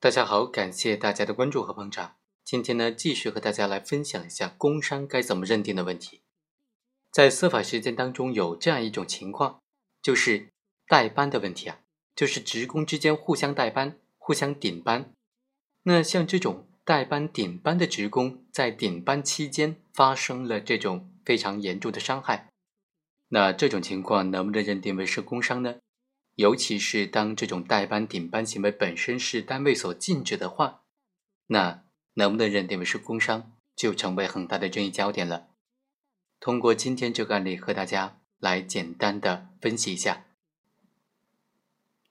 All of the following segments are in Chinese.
大家好，感谢大家的关注和捧场。今天呢，继续和大家来分享一下工伤该怎么认定的问题。在司法实践当中，有这样一种情况，就是代班的问题啊，就是职工之间互相代班、互相顶班。那像这种代班顶班的职工，在顶班期间发生了这种非常严重的伤害，那这种情况能不能认定为是工伤呢？尤其是当这种代班顶班行为本身是单位所禁止的话，那能不能认定为是工伤，就成为很大的争议焦点了。通过今天这个案例和大家来简单的分析一下。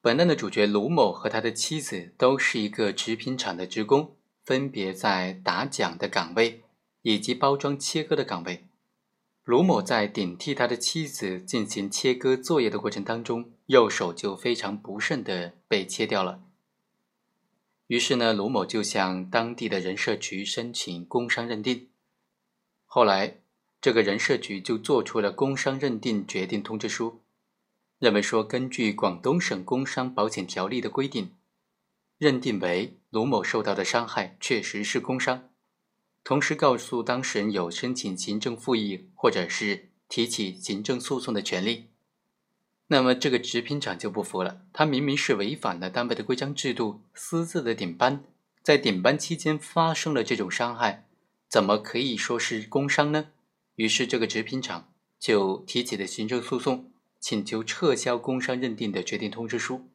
本案的主角卢某和他的妻子都是一个食品厂的职工，分别在打桨的岗位以及包装切割的岗位。卢某在顶替他的妻子进行切割作业的过程当中，右手就非常不慎的被切掉了。于是呢，卢某就向当地的人社局申请工伤认定。后来，这个人社局就做出了工伤认定决定通知书，认为说根据广东省工伤保险条例的规定，认定为卢某受到的伤害确实是工伤。同时告诉当事人有申请行政复议或者是提起行政诉讼的权利。那么这个直品厂就不服了，他明明是违反了单位的规章制度，私自的顶班，在顶班期间发生了这种伤害，怎么可以说是工伤呢？于是这个直品厂就提起了行政诉讼，请求撤销工伤认定的决定通知书。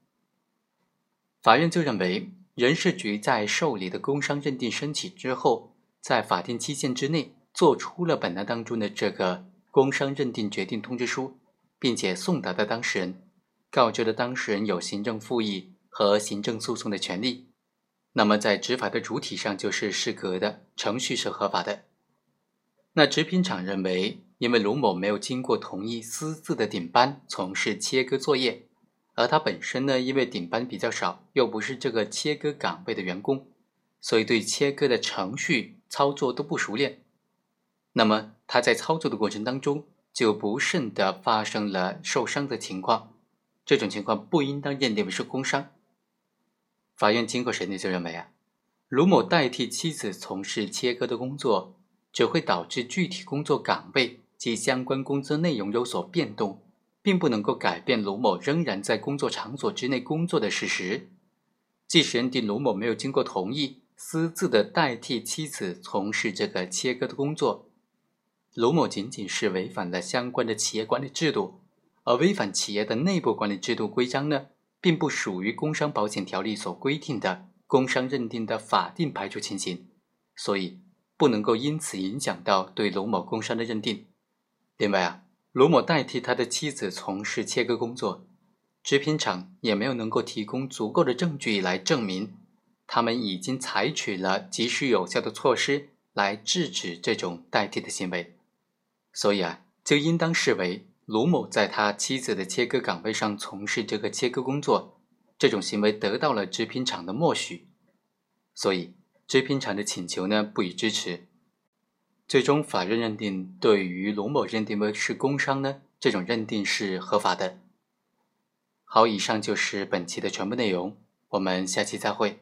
法院就认为，人事局在受理的工伤认定申请之后。在法定期限之内做出了本案当中的这个工伤认定决定通知书，并且送达的当事人，告知了当事人有行政复议和行政诉讼的权利，那么在执法的主体上就是适格的，程序是合法的。那制品厂认为，因为卢某没有经过同意私自的顶班从事切割作业，而他本身呢，因为顶班比较少，又不是这个切割岗位的员工。所以，对切割的程序操作都不熟练，那么他在操作的过程当中就不慎的发生了受伤的情况，这种情况不应当认定为是工伤。法院经过审理就认为啊，卢某代替妻子从事切割的工作，只会导致具体工作岗位及相关工作内容有所变动，并不能够改变卢某仍然在工作场所之内工作的事实。即使认定卢某没有经过同意。私自的代替妻子从事这个切割的工作，卢某仅仅是违反了相关的企业管理制度，而违反企业的内部管理制度规章呢，并不属于工伤保险条例所规定的工伤认定的法定排除情形，所以不能够因此影响到对卢某工伤的认定。另外啊，卢某代替他的妻子从事切割工作，制品厂也没有能够提供足够的证据来证明。他们已经采取了及时有效的措施来制止这种代替的行为，所以啊，就应当视为卢某在他妻子的切割岗位上从事这个切割工作，这种行为得到了制品厂的默许，所以制品厂的请求呢不予支持。最终，法院认定对于卢某认定为是工伤呢，这种认定是合法的。好，以上就是本期的全部内容，我们下期再会。